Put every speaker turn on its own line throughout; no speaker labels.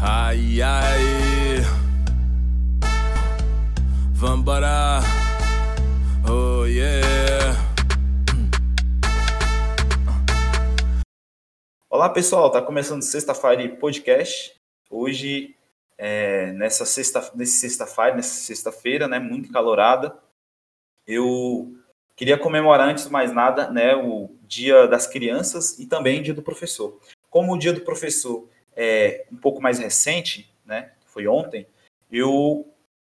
Ai, ai. Vambora. Oh, yeah.
Olá pessoal, tá começando sexta-feira podcast. Hoje, é, nessa sexta, nesse sexta-feira, nessa sexta-feira, né, muito calorada, eu queria comemorar antes de mais nada, né, o Dia das Crianças e também o Dia do Professor. Como o Dia do Professor é um pouco mais recente, né, foi ontem, eu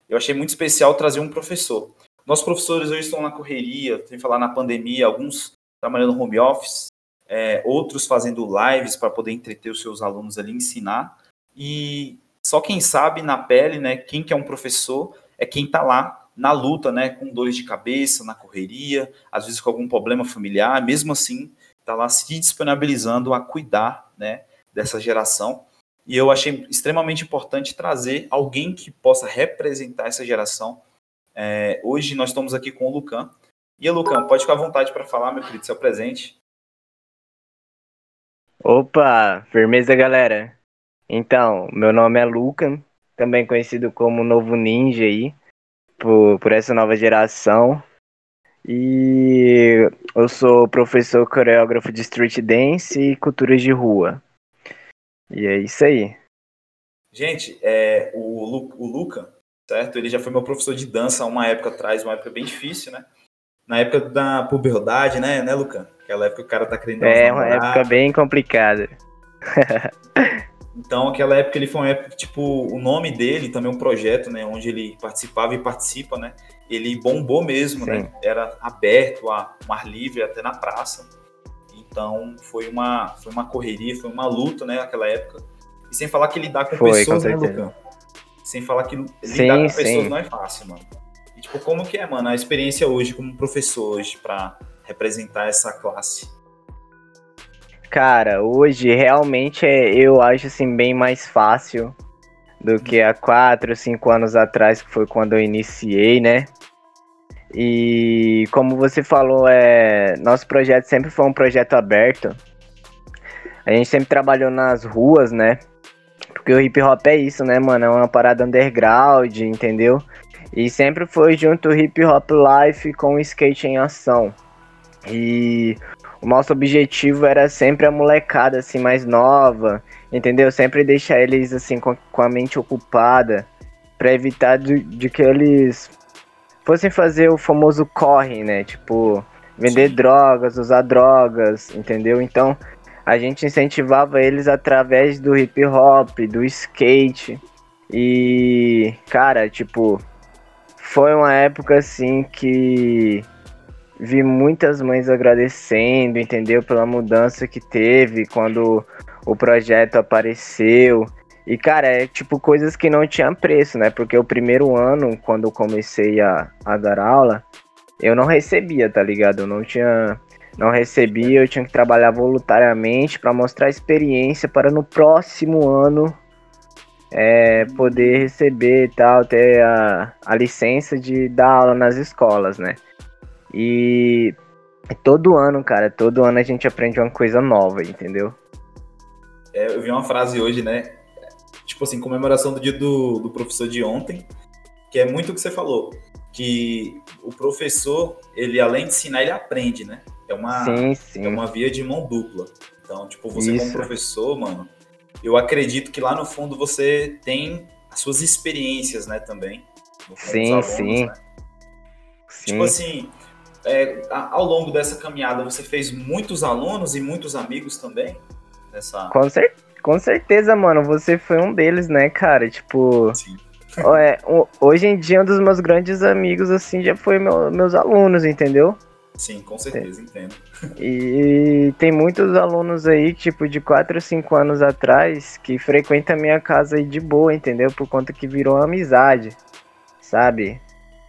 eu achei muito especial trazer um professor. Nossos professores hoje estão na correria, sem falar na pandemia, alguns trabalhando home office, é, outros fazendo lives para poder entreter os seus alunos ali, ensinar. E só quem sabe na pele, né, quem que é um professor, é quem está lá na luta, né, com dores de cabeça, na correria, às vezes com algum problema familiar, mesmo assim, está lá se disponibilizando a cuidar, né, dessa geração. E eu achei extremamente importante trazer alguém que possa representar essa geração. É, hoje nós estamos aqui com o Lucan. E Lucan, pode ficar à vontade para falar, meu querido, seu presente.
Opa, firmeza galera. Então, meu nome é Luca, também conhecido como Novo Ninja aí, por, por essa nova geração. E eu sou professor coreógrafo de street dance e culturas de rua. E é isso aí.
Gente, é, o, Lu, o Luca, certo? Ele já foi meu professor de dança há uma época atrás, uma época bem difícil, né? Na época da puberdade, né, né, Luca? Aquela época que o cara tá querendo.
É, uma época bem complicada.
então, aquela época ele foi uma época, tipo, o nome dele, também um projeto, né, onde ele participava e participa, né? Ele bombou mesmo, né? Sim. né? Era aberto a um ar livre até na praça. Então, foi uma, foi uma correria, foi uma luta, né, naquela época. E sem falar que lidar com foi, pessoas, com né, Lucão? Sem falar que lidar sim, com pessoas sim. não é fácil, mano. E, tipo, como que é, mano, a experiência hoje como professor hoje para representar essa classe?
Cara, hoje realmente é, eu acho assim bem mais fácil do que há quatro, cinco anos atrás, que foi quando eu iniciei, né? E como você falou, é, nosso projeto sempre foi um projeto aberto. A gente sempre trabalhou nas ruas, né? Porque o hip hop é isso, né, mano? É uma parada underground, entendeu? E sempre foi junto o hip hop life com o skate em ação. E o nosso objetivo era sempre a molecada assim mais nova, entendeu? Sempre deixar eles assim com, a mente ocupada para evitar de, de, que eles fossem fazer o famoso corre, né? Tipo, vender Sim. drogas, usar drogas, entendeu? Então, a gente incentivava eles através do hip hop, do skate. E, cara, tipo, foi uma época assim que vi muitas mães agradecendo, entendeu? Pela mudança que teve quando o projeto apareceu. E, cara, é tipo coisas que não tinham preço, né? Porque o primeiro ano, quando eu comecei a, a dar aula, eu não recebia, tá ligado? Eu não tinha. Não recebia, eu tinha que trabalhar voluntariamente para mostrar experiência para no próximo ano é, poder receber e tal, ter a, a licença de dar aula nas escolas, né? E todo ano, cara, todo ano a gente aprende uma coisa nova, entendeu?
É, eu vi uma frase hoje, né? Tipo assim, comemoração do dia do, do professor de ontem, que é muito o que você falou, que o professor, ele além de ensinar, ele aprende, né? É uma, sim, sim. É uma via de mão dupla. Então, tipo, você Isso. como professor, mano, eu acredito que lá no fundo você tem as suas experiências, né, também.
Sim, alunos, sim. Né?
sim. Tipo assim, é, ao longo dessa caminhada, você fez muitos alunos e muitos amigos também? Nessa...
Com, cer com certeza, mano. Você foi um deles, né, cara? Tipo. Sim. é, hoje em dia, um dos meus grandes amigos, assim, já foi meu, meus alunos, entendeu?
Sim, com certeza, entendo.
E tem muitos alunos aí, tipo, de 4 ou 5 anos atrás, que frequentam a minha casa aí de boa, entendeu? Por conta que virou amizade, sabe?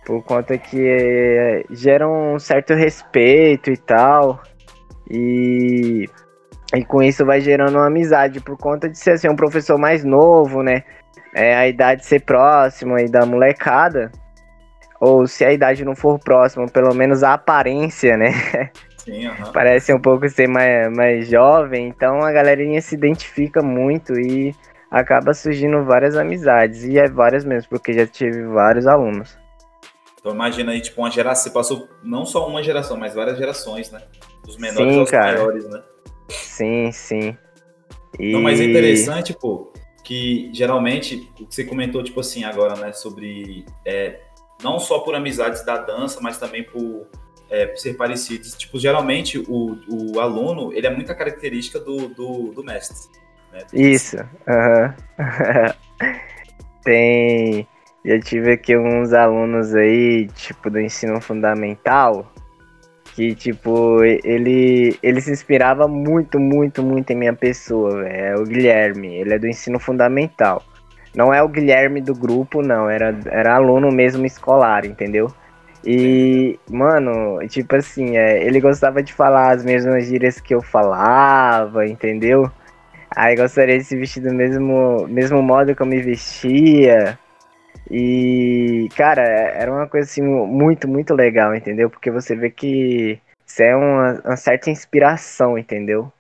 por conta que é, gera um certo respeito e tal. E, e com isso vai gerando uma amizade, por conta de ser assim, um professor mais novo, né? É, a idade ser próxima aí da molecada. Ou se a idade não for próxima, pelo menos a aparência, né?
Sim, uhum.
Parece um pouco ser mais, mais jovem, então a galerinha se identifica muito e acaba surgindo várias amizades. E é várias mesmo, porque já tive vários alunos.
Então imagina aí, tipo, uma geração, você passou não só uma geração, mas várias gerações, né? Dos menores
Sim,
aos
cara.
maiores, né?
Sim, sim. E...
Não, mas é interessante, pô, que geralmente, o que você comentou, tipo assim, agora, né, sobre é, não só por amizades da dança, mas também por, é, ser parecidos. Tipo, geralmente o, o aluno, ele é muita característica do, do, do mestre. Né?
Isso, aham. Tem. Já tive aqui uns alunos aí, tipo, do ensino fundamental, que, tipo, ele, ele se inspirava muito, muito, muito em minha pessoa. É o Guilherme, ele é do ensino fundamental. Não é o Guilherme do grupo, não, era, era aluno mesmo escolar, entendeu? E, mano, tipo assim, é, ele gostava de falar as mesmas gírias que eu falava, entendeu? Aí gostaria de se vestir do mesmo, mesmo modo que eu me vestia. E, cara, era uma coisa assim muito, muito legal, entendeu? Porque você vê que isso é uma, uma certa inspiração, entendeu?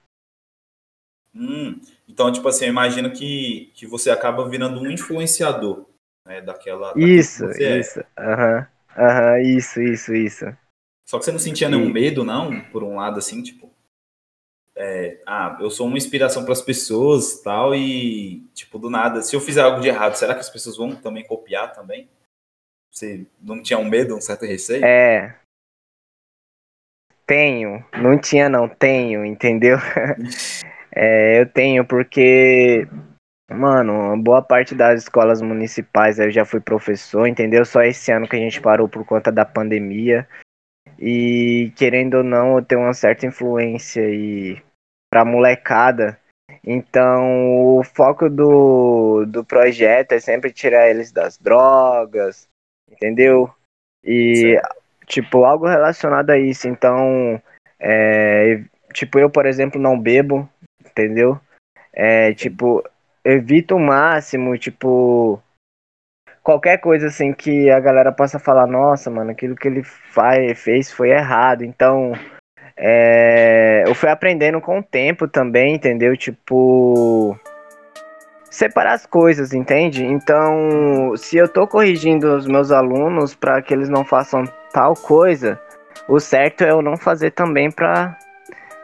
Hum, então, tipo assim, eu imagino que, que você acaba virando um influenciador, né, daquela...
Isso,
é.
isso. Aham, aham, isso, isso, isso.
Só que você não sentia nenhum
E-
medo, não? Por um lado, assim, tipo... é, ah, eu sou uma inspiração para as pessoas tal, e, tipo, do nada, se eu fizer algo de errado, será que as pessoas vão também copiar também? Você não tinha um medo, um certo receio?
É. Tenho. Não tinha, não. Tenho, entendeu? É, eu tenho porque, mano, boa parte das escolas municipais eu já fui professor, entendeu? Só esse ano que a gente parou por conta da pandemia. E querendo ou não, eu tenho uma certa influência aí pra molecada. Então, o foco do, do projeto é sempre tirar eles das drogas, entendeu? E, tipo, algo relacionado a isso. Então, é, tipo, eu, por exemplo, não bebo, entendeu? É, tipo, evito o máximo, tipo, qualquer coisa assim que a galera possa falar, nossa, mano, aquilo que ele faz, fez foi errado. Então, é, eu fui aprendendo com o tempo também, entendeu? Tipo, separar as coisas, entende? Então, se eu tô corrigindo os meus alunos para que eles não façam tal coisa, o certo é eu não fazer também para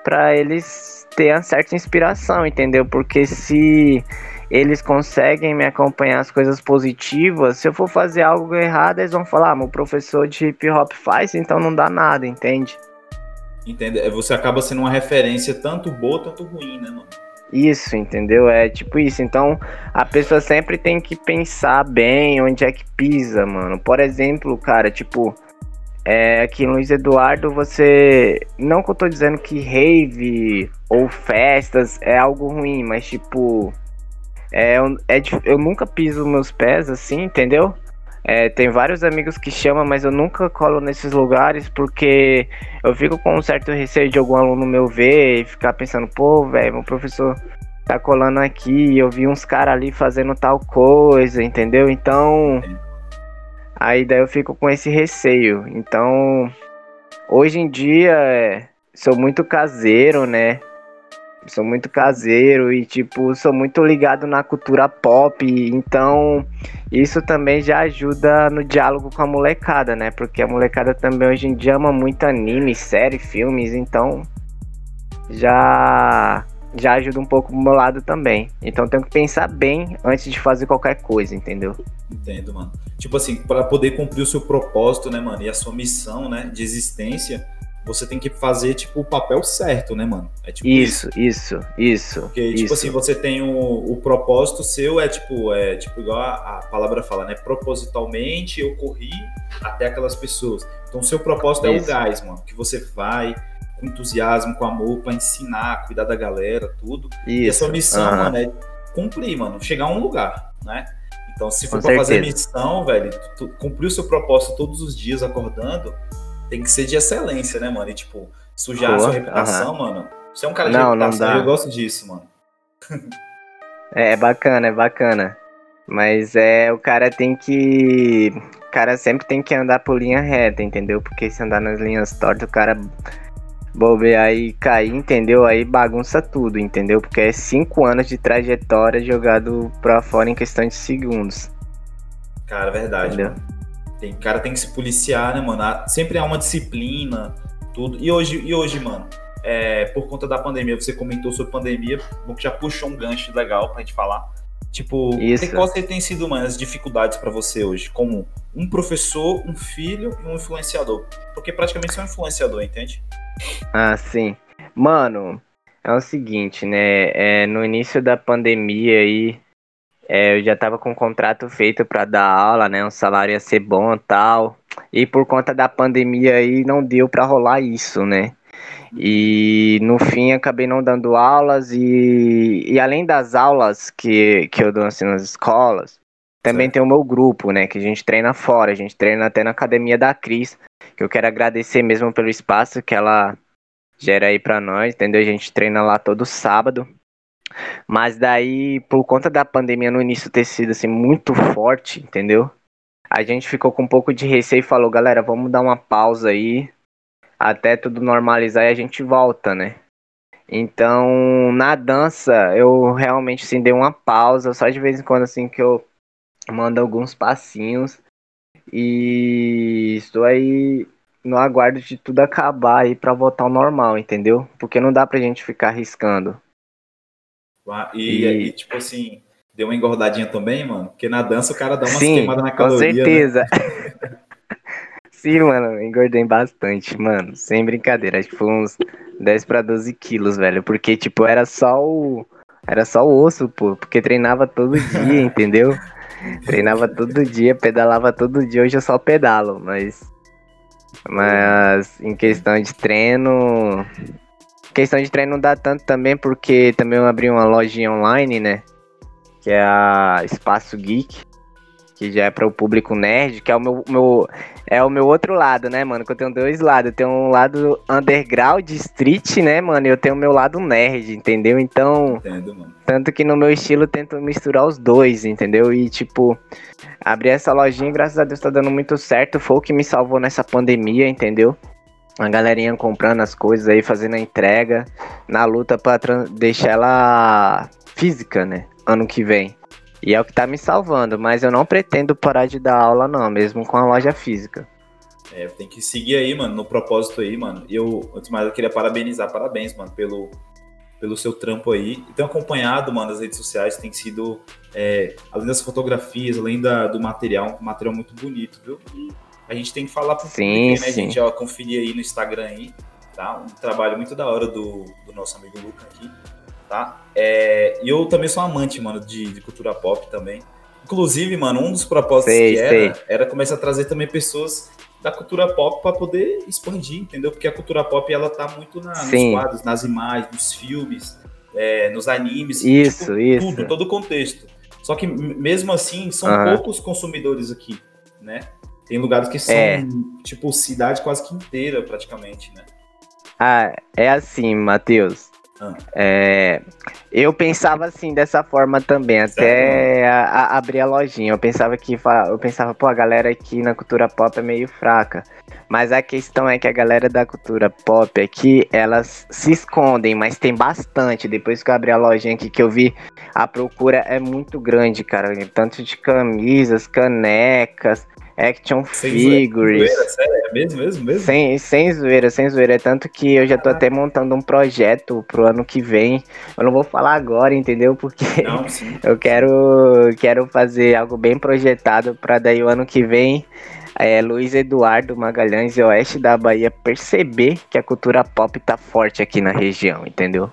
para eles ter uma certa inspiração, entendeu? Porque se eles conseguem me acompanhar as coisas positivas, se eu for fazer algo errado, eles vão falar, ah, meu professor de hip hop faz, então não dá nada, entende?
Entende? É, Você acaba sendo uma referência tanto boa, tanto ruim, né, mano?
Isso, entendeu? É tipo isso. Então, a pessoa sempre tem que pensar bem onde é que pisa, mano. Por exemplo, cara, tipo, é, aqui em Luiz Eduardo, você. Não que eu tô dizendo que rave ou festas é algo ruim, mas tipo. É, é, dif- eu nunca piso meus pés assim, entendeu? É, tem vários amigos que chamam, mas eu nunca colo nesses lugares porque eu fico com um certo receio de algum aluno meu ver e ficar pensando, pô, velho, meu professor tá colando aqui, eu vi uns caras ali fazendo tal coisa, entendeu? Então, aí daí eu fico com esse receio. Então, hoje em dia, é, sou muito caseiro, né? Sou muito caseiro e, tipo, sou muito ligado na cultura pop, então isso também já ajuda no diálogo com a molecada, né? Porque a molecada também hoje em dia ama muito anime, série, filmes, então já já ajuda um pouco pro meu lado também. Então tenho que pensar bem antes de fazer qualquer coisa, entendeu?
Entendo, mano. Tipo assim, para poder cumprir o seu propósito, né, mano, e a sua missão, né, de existência, você tem que fazer, tipo, o papel certo, né, mano? É tipo
Isso, isso, isso.
Porque, tipo
isso.
assim, você tem o, o propósito seu, é tipo, é tipo, igual a, a palavra fala, né? Propositalmente eu corri até aquelas pessoas. Então, o seu propósito é o
Isso.
gás, mano. Que você vai com entusiasmo, com amor, pra ensinar, cuidar da galera, tudo. E a
Isso.
sua missão,
aham.
mano, é cumprir, mano, chegar a um lugar, né? Então, se for
Com
pra fazer
certeza.
missão, velho, tu, tu cumprir o seu propósito todos os dias acordando, tem que ser de excelência, né, mano? E, tipo, sujar a sua reputação, mano. Você é um cara de
Não, não
reputação,
dá.
eu gosto disso, mano.
É, é bacana, é bacana. Mas é, o cara tem que. O cara sempre tem que andar por linha reta, entendeu? Porque se andar nas linhas tortas, o cara bobear e cair, entendeu? Aí bagunça tudo, entendeu? Porque é cinco anos de trajetória jogado pra fora em questão de segundos.
Cara, verdade,
Entendeu?
mano. Tem, cara tem que se policiar, né, mano? Há- Sempre há uma disciplina, tudo. E hoje, e hoje mano, é, por conta da pandemia, você comentou sobre pandemia, que já puxou um gancho legal pra gente falar. Tipo,
Isso.
quais tem sido, mano, as dificuldades pra você hoje? Como um professor, um filho e um influenciador. Porque praticamente você é um influenciador, entende?
Ah, sim. Mano, é o seguinte, né? É, no início da pandemia aí, é, eu já tava com um contrato feito pra dar aula, né? Um salário ia ser bom e tal. E por conta da pandemia aí, não deu pra rolar isso, né? E no fim acabei não dando aulas e, e além das aulas que, que eu dou assim nas escolas, também
Certo.
tem o meu grupo, né? Que a gente treina fora, a gente treina até na academia da Cris, que eu quero agradecer mesmo pelo espaço que ela gera aí pra nós, entendeu? A gente treina lá todo sábado. Mas daí, por conta da pandemia no início ter sido assim muito forte, entendeu? A gente ficou com um pouco de receio e falou, galera, vamos dar uma pausa aí até tudo normalizar e a gente volta, né? Então, na dança, eu realmente assim, dei uma pausa, só de vez em quando assim que eu mando alguns passinhos e estou aí no aguardo de tudo acabar aí pra voltar ao normal, entendeu? Porque não dá pra gente ficar arriscando.
E,
E-
e, tipo assim, deu uma engordadinha também, mano? Porque na dança o cara dá umas
Sim,
queimadas na
com
caloria, né?
certeza. Sim, mano, engordei bastante, mano. Sem brincadeira. Acho que foi uns 10 pra 12 quilos, velho. Porque, tipo, era só o. Era só o osso, pô. Porque treinava todo dia, entendeu? Treinava todo dia, pedalava todo dia. Hoje eu só pedalo, mas. Mas em questão de treino. Questão de treino não dá tanto também, porque também eu abri uma lojinha online, né? Que é a Espaço Geek. Que já é para o público nerd, que é o meu, meu é o meu outro lado, né, mano? Que eu tenho dois lados. Eu tenho um lado underground, street, né, mano? E eu tenho o meu lado nerd, entendeu? Então,
Entendo, mano.
tanto que no meu estilo eu tento misturar os dois, entendeu? E tipo, abrir essa lojinha, graças a Deus tá dando muito certo. Foi o que me salvou nessa pandemia, entendeu? A galerinha comprando as coisas aí, fazendo a entrega, na luta pra tran- deixar ela física, né? Ano que vem. E é o que tá me salvando, mas eu não pretendo parar de dar aula, não, mesmo com a loja física.
É, tem que seguir aí, mano, no propósito aí, mano. Eu, antes de mais, eu queria parabenizar, parabéns, mano, pelo, pelo seu trampo aí. E tenho acompanhado, mano, as redes sociais, tem sido, é, além das fotografias, além da, do material, um material muito bonito, viu? E a gente tem que falar pro
Sim,
público, né,
sim.
gente? Ó, conferir aí no Instagram aí, tá? Um trabalho muito da hora do, do nosso amigo Luca aqui, tá? É, e eu também sou amante, mano, de, de cultura pop também. Inclusive, mano, um dos propósitos
Sei,
que era,
sei.
era começar a trazer também pessoas da cultura pop para poder expandir, entendeu? Porque a cultura pop ela tá muito na, nos quadros, nas imagens, nos filmes, é, nos animes,
Isso,
tipo,
isso.
tudo, todo o contexto. Só que mesmo assim são
Aham.
poucos consumidores aqui, né? Tem lugares que são
É.
tipo cidade quase que inteira praticamente, né?
Ah, é assim, Matheus.
Ah.
É, eu pensava assim dessa forma também, até a- a- abrir a lojinha. Eu pensava que eu pensava, pô, a galera aqui na cultura pop é meio fraca. Mas a questão é que a galera da cultura pop aqui, elas se escondem, mas tem bastante. Depois que eu abri a lojinha aqui que eu vi, a procura é muito grande, cara. Tanto de camisas, canecas, action
Sem
figures.
Zoeira, sério, é mesmo, mesmo, mesmo?
Sem, sem zoeira, sem zoeira. É tanto que eu já tô até montando um projeto pro ano que vem. Eu não vou falar agora, entendeu? Porque
Não,
eu quero, quero fazer algo bem projetado pra daí o ano que vem é, Luiz Eduardo Magalhães e Oeste da Bahia perceber que a cultura pop tá forte aqui na região, entendeu?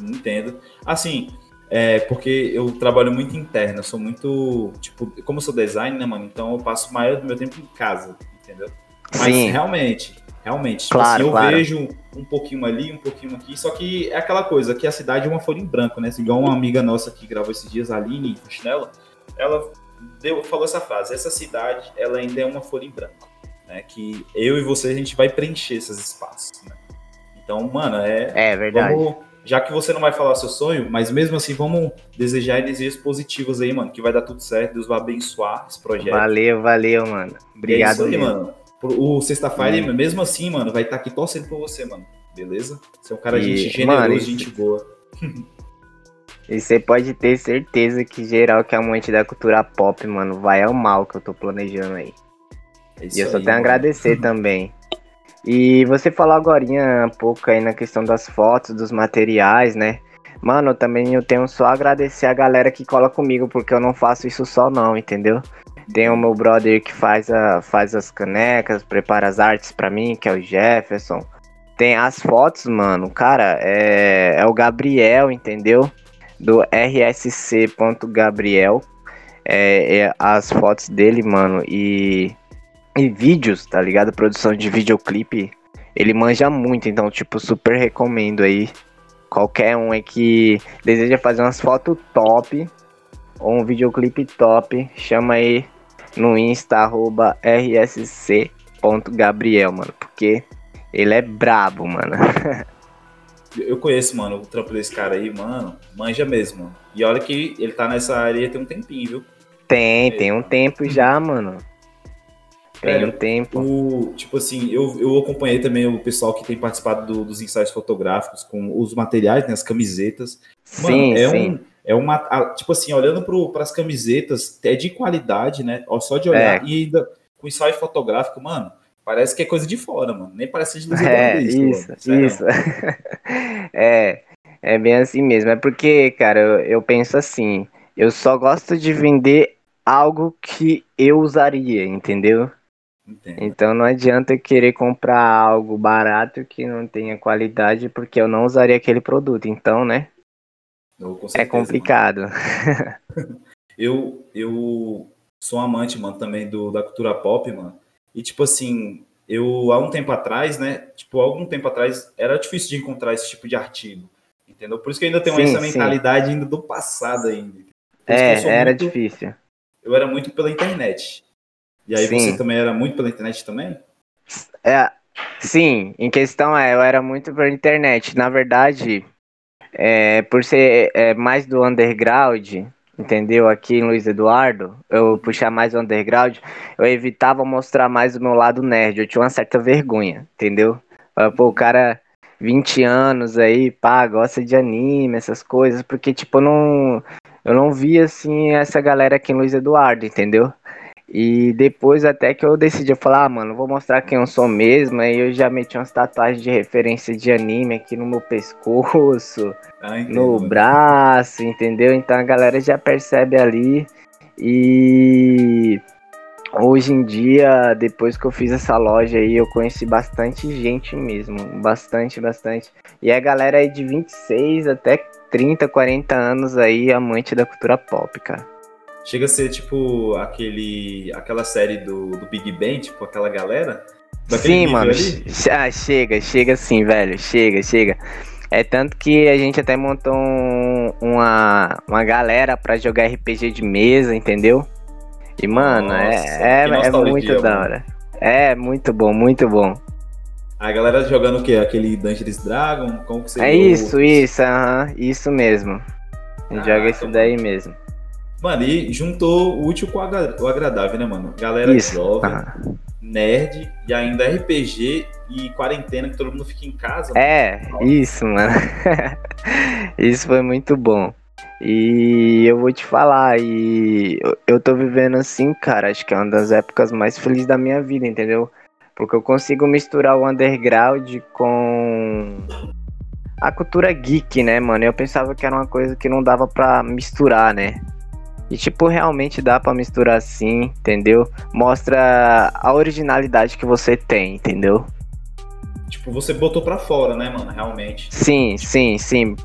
Entendo. Assim, é porque eu trabalho muito interno, eu sou muito, tipo, como eu sou design, né, mano? Então eu passo o maior do meu tempo em casa, entendeu? Mas
Sim,
realmente, realmente, tipo
Claro,
assim, eu
claro.
vejo um pouquinho ali, um pouquinho aqui, só que é aquela coisa, que a cidade é uma folha em branco, né? Igual uma amiga nossa que gravou esses dias, a Aline Faxinella, ela deu, falou essa frase, essa cidade, ela ainda é uma folha em branco, né? Que eu e você, a gente vai preencher esses espaços, né? Então, mano, é,
é verdade.
Vamos, já que você não vai falar seu sonho, mas mesmo assim, vamos desejar energias positivas aí, mano. Que vai dar tudo certo, Deus vai abençoar esse projeto.
Valeu, valeu, mano.
É
Obrigado
isso aí, mano. O sexta-feira,
Hum.
mesmo assim, mano, vai estar aqui torcendo por você, mano. beleza? Você é um cara
E,
gente generoso,
mano, isso-
gente boa.
E você pode ter certeza que geral que é amante da cultura pop, mano, vai amar o que eu tô planejando aí.
É isso
E eu só
aí,
tenho a
mano.
agradecer também. E você falou agora um pouco aí na questão das fotos, dos materiais, né? Mano, também eu tenho só a agradecer a galera que cola comigo, porque eu não faço isso só não, entendeu? Tem o meu brother que faz, a, faz as canecas, prepara as artes pra mim, que é o Jefferson. Tem as fotos, mano, cara, é, é o Gabriel, entendeu? Do rsc.gabriel. É, é as fotos dele, mano, e e vídeos, tá ligado? Produção de videoclipe, ele manja muito, então, tipo, super recomendo aí. Qualquer um aí que deseja fazer umas fotos top ou um videoclipe top, chama aí no Insta, arroba rsc.gabriel, mano, porque ele é brabo, mano.
Eu conheço, mano, o trampo desse cara aí, mano, manja mesmo. E olha que ele tá nessa área tem um tempinho, viu?
Tem, tem um tempo já, mano. Tem um tempo.
O, tipo assim, eu, eu acompanhei também o pessoal que tem participado do- dos ensaios fotográficos com os materiais, né, as camisetas. Mano,
Sim,
é
sim.
um é uma a- tipo assim, olhando para as camisetas, é de qualidade, né? Ó, só de olhar
É.
e ainda com ensaio fotográfico, mano, parece que é coisa de fora, mano. Nem parece de
É,
Eduardo
isso,
mano.
Isso. é, é bem assim mesmo. É porque, cara, eu, eu penso assim, eu só gosto de vender algo que eu usaria, entendeu?
Entendo.
Então não adianta eu querer comprar algo barato que não tenha qualidade, porque eu não usaria aquele produto. Então, né?
Eu, com
É
certeza,
complicado.
mano. Eu, eu sou amante, mano, também do, da cultura pop, mano. E, tipo assim, eu, há um tempo atrás, né? Tipo, há algum tempo atrás, era difícil de encontrar esse tipo de artigo. Entendeu? Por isso que eu ainda tenho
Sim,
essa
sim.
mentalidade ainda do passado ainda.
É, era
muito-
difícil.
Eu era muito pela internet. E aí
Sim.
você também era muito pela internet também?
É, sim, em questão é, eu era muito pela internet. Na verdade, é, por ser é, mais do underground, entendeu? Aqui em Luiz Eduardo, eu puxar mais o underground, eu evitava mostrar mais o meu lado nerd. Eu tinha uma certa vergonha, entendeu? Pô, o cara, 20 anos aí, pá, gosta de anime, essas coisas, porque, tipo, eu não, eu não via, assim, essa galera aqui em Luiz Eduardo, entendeu? E depois até que eu decidi, eu falar, ah, mano, vou mostrar quem eu sou mesmo. Aí eu já meti umas tatuagens de referência de anime aqui no meu pescoço,
Ah,
no braço, entendeu? Então a galera já percebe ali. E hoje em dia, depois que eu fiz essa loja aí, eu conheci bastante gente mesmo. Bastante, bastante. E a galera aí de 26 até 30, 40 anos aí, amante da cultura pop, cara.
Chega a ser tipo aquele, aquela série do, do Big Bang, tipo aquela galera.
Sim, mano. Ah, chega, chega sim, velho. Chega, chega. É tanto que a gente até montou um- uma, uma galera pra jogar RPG de mesa, entendeu? E, mano,
Nossa,
é,
que
é, é
nostalgia,
muito da hora. É muito bom, muito bom.
A galera jogando o quê? Aquele Dungeons Dragon? Como que você
É isso, isso, aham, isso mesmo. A gente joga
Caraca,
isso daí mesmo.
Mano, e juntou o útil com o agra- o agradável, né, mano? Galera
Isso.
jovem,
aham.
nerd e ainda RPG e quarentena que todo mundo fica em casa. mano.
É, isso, mano. isso foi muito bom. E eu vou te falar, e eu- eu tô vivendo assim, cara, acho que é uma das épocas mais felizes da minha vida, entendeu? Porque eu consigo misturar o underground com a cultura geek, né, mano? Eu pensava que era uma coisa que não dava pra misturar, né? E tipo, realmente dá pra misturar sim, entendeu? Mostra a originalidade que você tem, entendeu?
Tipo, você botou pra fora, né, mano? Realmente.
Sim, sim, sim.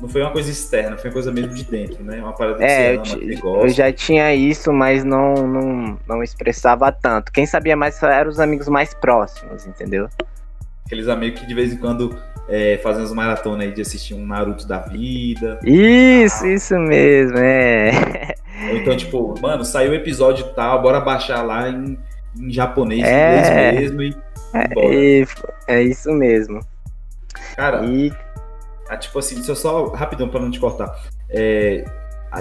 Não foi uma coisa externa, foi uma coisa mesmo de dentro, né? Uma parada que
É, eu,
você ama,
eu
gosta.
já tinha isso, mas não, não, não expressava tanto. Quem sabia mais eram os amigos mais próximos, entendeu?
Aqueles amigos que de vez em quando é, fazem as maratonas aí de assistir um Naruto da vida.
Isso, isso mesmo, é.
Ou então, tipo, mano, saiu o episódio tal, bora baixar lá em, em japonês,
É.
inglês mesmo e.
E é isso mesmo.
Cara,
E
Ah, tipo assim, deixa eu só rapidão pra não te cortar. É,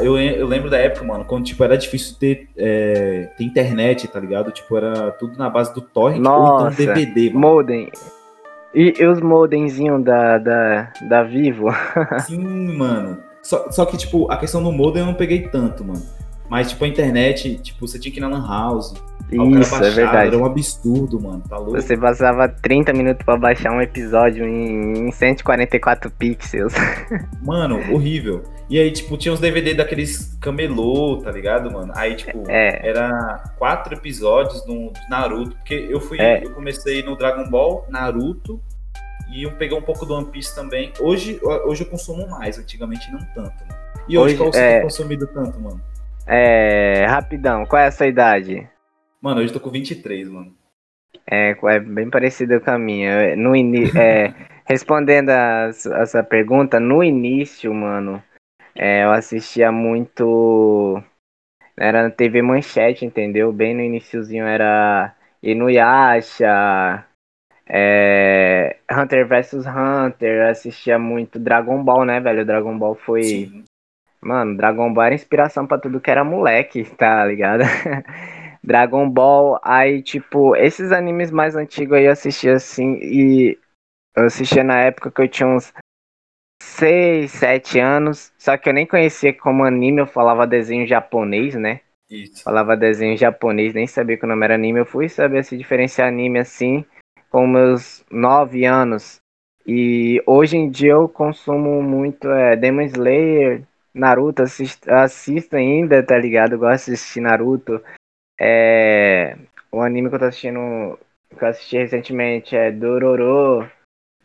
eu, eu lembro da época, mano, quando tipo, era difícil ter, é, ter internet, tá ligado? Tipo, era tudo na base do torrent ou então
Nossa,
DVD, mano.
Modem. E, e os modemzinhos da, da, da Vivo?
Sim, mano. Só, só que, tipo, a questão do modem eu não peguei tanto, mano. Mas, tipo, a internet, tipo, você tinha que ir na Lan House.
Isso, é verdade.
Era um absurdo, mano. Tá louco?
Você passava 30 minutos pra baixar um episódio em, em 144 pixels.
Mano, horrível. E aí, tipo, tinha uns DVD daqueles camelô, tá ligado, mano? Aí, tipo,
É.
era quatro episódios do Naruto. Porque eu fui,
É.
eu comecei no Dragon Ball, Naruto. E eu peguei um pouco do One Piece também. Hoje, hoje eu consumo mais, antigamente não tanto, mano. E hoje,
Hoje,
qual você
é.
tem consumido tanto, mano?
É, rapidão, qual é a sua idade?
Mano, hoje eu tô com 23, mano.
É, é bem parecido com a minha. No ini é, respondendo a, a sua pergunta, no início, mano, é, eu assistia muito. Era na TV Manchete, entendeu? Bem no iniciozinho era Inuyasha, é, Hunter vs Hunter, assistia muito Dragon Ball, né, velho? Dragon Ball foi.
Sim.
Mano, Dragon Ball era inspiração pra tudo que era moleque, tá ligado? Dragon Ball, aí, tipo, esses animes mais antigos aí eu assistia assim, e eu assistia na época que eu tinha uns 6, 7 anos, só que eu nem conhecia como anime, eu falava desenho japonês, né?
Isso.
Falava desenho japonês, nem sabia que o nome era anime, eu fui saber se diferenciar anime assim, com meus 9 anos. E hoje em dia eu consumo muito é, Demon Slayer, Naruto, assisto, assisto ainda, tá ligado? Eu gosto de assistir Naruto. É, o anime que eu tô assistindo, que eu assisti recentemente é Dororo,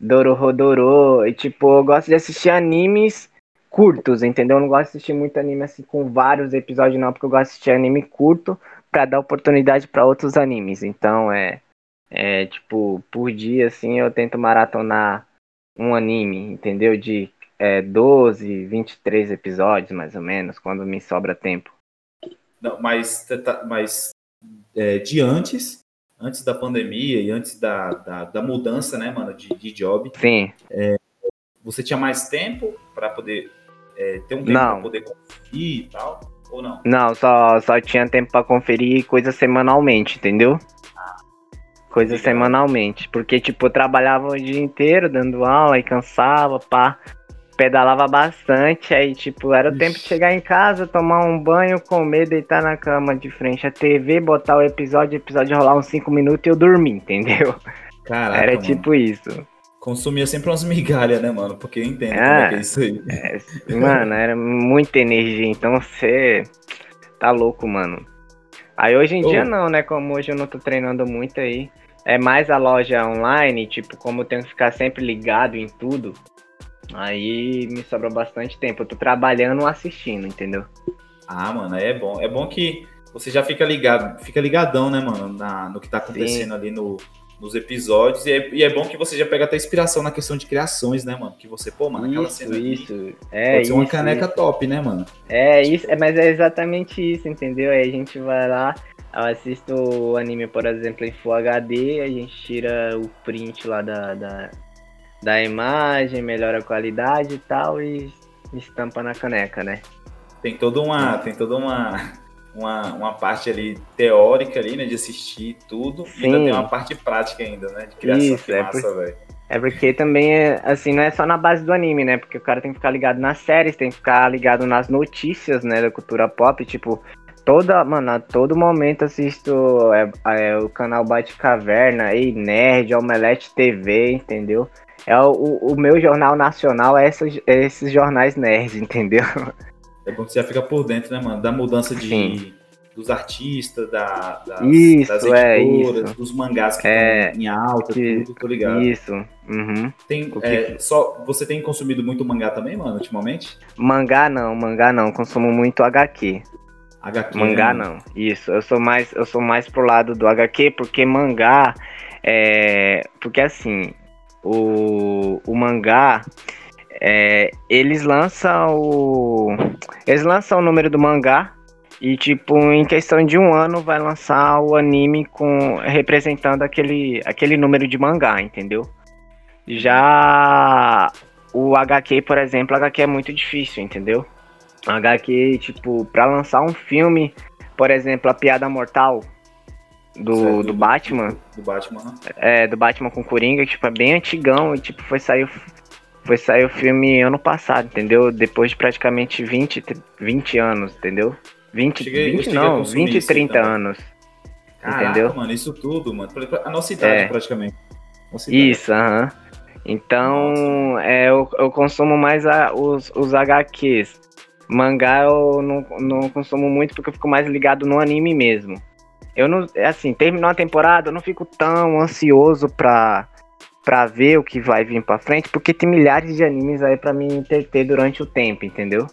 Dororodoro. E tipo, eu gosto de assistir animes curtos, entendeu? Eu não gosto de assistir muito anime assim com vários episódios, não, porque eu gosto de assistir anime curto pra dar oportunidade pra outros animes. Então é, é tipo, por dia assim eu tento maratonar um anime, entendeu? De é, 12, 23 episódios, mais ou menos, quando me sobra tempo.
Não, mas mas é, de antes, antes da pandemia e antes da, da, da mudança, né, mano, de, de job,
Sim,
você tinha mais tempo pra poder é, ter um tempo
Não.
pra poder conseguir e tal? Ou não?
não, só, só tinha tempo pra conferir coisa semanalmente, entendeu? Coisa
Legal.
semanalmente. Porque, tipo, eu trabalhava o dia inteiro dando aula e cansava, pá. Pedalava bastante, aí, tipo, era o
Ixi.
tempo de chegar em casa, tomar um banho, comer, deitar na cama de frente à TV, botar o episódio, o episódio rolar uns 5 minutos e eu dormir, entendeu?
Caraca,
era
mano.
tipo isso.
Consumia sempre umas migalhas, né, mano? Porque eu entendo como
Ah.
é que é isso aí.
É, mano, era muita energia, então você tá louco, mano. Aí hoje em
Ô.
dia não, né? Como hoje eu não tô treinando muito aí. É mais a loja online, tipo, como eu tenho que ficar sempre ligado em tudo, aí me sobra bastante tempo. Eu tô trabalhando assistindo, entendeu?
Ah, mano, aí é bom. É bom que você já fica ligado, fica ligadão, né, mano, na, no que tá acontecendo ali no, nos episódios. E é, e é bom que você já pega até inspiração na questão de criações, né, mano? Que você, pô, mano, aquela
isso,
cena ali
isso. É
pode ser uma caneca
isso.
top, né, mano?
É isso, é, mas é exatamente isso, entendeu? Aí a gente vai lá, eu assisto o anime, por exemplo, em Full HD, a gente tira o print lá da, da, da imagem, melhora a qualidade e tal, e estampa na caneca, né?
Tem toda uma, tem toda uma, uma, uma parte ali teórica ali, né, de assistir tudo. E ainda tem uma parte prática ainda, né, de criação.
Isso,
que
é
massa, velho.
É porque também, é, assim, não é só na base do anime, né? Porque o cara tem que ficar ligado nas séries, tem que ficar ligado nas notícias, né, da cultura pop, tipo, toda, mano, a todo momento assisto é, é, o canal Bate Caverna, Ei Nerd, Omelete TV, entendeu? É o, o, meu jornal nacional é esses, é esses jornais nerds, entendeu?
É bom que você já fica por dentro, né, mano? Da mudança de,
Sim.
dos artistas, da, das,
Isso,
das
é,
editoras,
isso.
dos mangás que
É,
estão em alta,
que-
tudo, tô ligado.
Isso. Uhum.
Tem,
que-
é, só, você tem consumido muito mangá também, mano, ultimamente?
Mangá não, mangá não, consumo muito HQ.
HQ,
Mangá
né?
não. Isso, eu sou mais eu sou mais pro lado do HQ porque mangá é porque assim, o, o mangá é, eles lançam o eles lançam o número do mangá e tipo em questão de um ano vai lançar o anime com representando aquele aquele número de mangá, entendeu? Já o HQ, por exemplo, HQ é muito difícil, entendeu? HQ, tipo, pra lançar um filme, por exemplo, A Piada Mortal, do,
Certo,
do Batman.
Do Batman. né?
É, do Batman com Coringa, que, tipo, é bem antigão e tipo, foi sair, foi sair o filme ano passado, entendeu? Depois de praticamente 20, 20 anos, entendeu? 20,
Cheguei- eu
20
cheguei a
não,
consumir
20,
isso aí
30
também.
anos.
Caraca,
Entendeu?
mano, isso tudo, mano. A nossa idade,
É.
praticamente. Nossa idade.
Isso, aham. Então, é, eu, eu consumo mais a- os, os HQs. Mangá eu não, não consumo muito porque eu fico mais ligado no anime mesmo. Eu não, é assim, terminou a temporada, eu não fico tão ansioso pra, pra ver o que vai vir pra frente, porque tem milhares de animes aí pra me entreter durante o tempo, entendeu?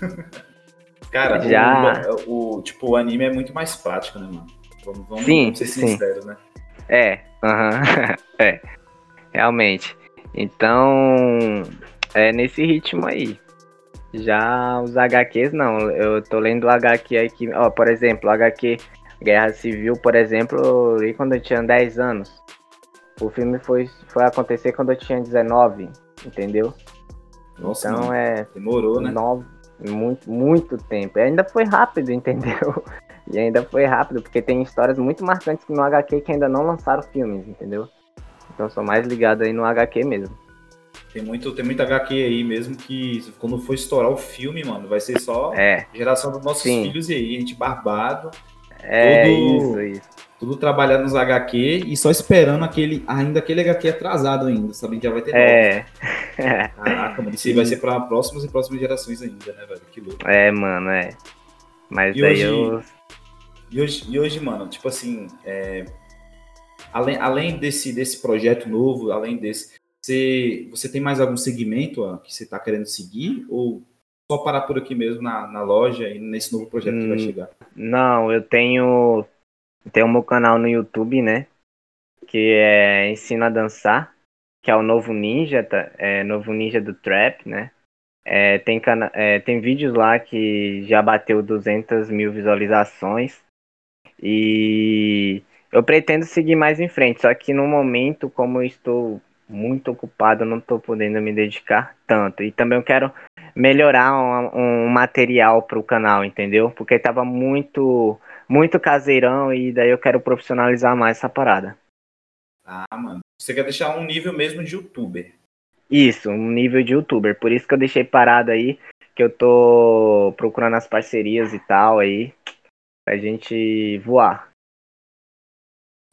Cara,
Já.
O, o- tipo, o anime é muito mais prático, né, mano? Vamos, vamos,
Sim,
vamos ser
sim.
sinceros, né?
É, aham, é, realmente. Então, é nesse ritmo aí. Já os HQs, não. Eu tô lendo o HQ aqui, ó, por exemplo, o HQ Guerra Civil, por exemplo, eu li quando eu tinha 10 anos. O filme foi, foi acontecer quando eu tinha 19, entendeu?
Nossa,
Então
mano,
é
demorou, né?
nove, muito, muito tempo. E ainda foi rápido, entendeu? E ainda foi rápido, porque tem histórias muito marcantes no HQ que ainda não lançaram filmes, entendeu? Então sou mais ligado aí no HQ mesmo.
Tem, muito, tem muita HQ aí mesmo que quando for estourar o filme, mano, vai ser só
É,
geração dos nossos
Sim.
filhos e aí, gente barbado,
é
Todo-
isso, isso.
tudo trabalhado nos HQ e só esperando aquele, ainda aquele HQ atrasado ainda, sabendo que já vai ter novos.
É.
Caraca, mano, isso aí vai ser pra próximas e próximas gerações ainda, né, velho? Que louco.
é, mano, é. Mas
E
aí
hoje-
eu.
E hoje, e hoje mano, tipo assim, é, além, além desse, desse projeto novo, além desse, você, você tem mais algum segmento ó, que você tá querendo seguir? Ou só parar por aqui mesmo na, na loja e nesse novo projeto que vai
Hum,
chegar?
Não, eu tenho. Tenho meu canal no YouTube, né? Que é Ensina a Dançar, que é o novo ninja, tá? É novo ninja do trap, né? É, tem, cana é, tem vídeos lá que já bateu 200 mil visualizações. E eu pretendo seguir mais em frente, só que no momento, como eu estou muito ocupado, não estou podendo me dedicar tanto. E também eu quero melhorar um, um material para o canal, entendeu? Porque tava muito, muito caseirão e daí eu quero profissionalizar mais essa parada.
Ah, mano, você quer deixar um nível mesmo de youtuber.
Isso, um nível de youtuber. Por isso que eu deixei parado aí, que eu tô procurando as parcerias e tal aí, pra gente voar.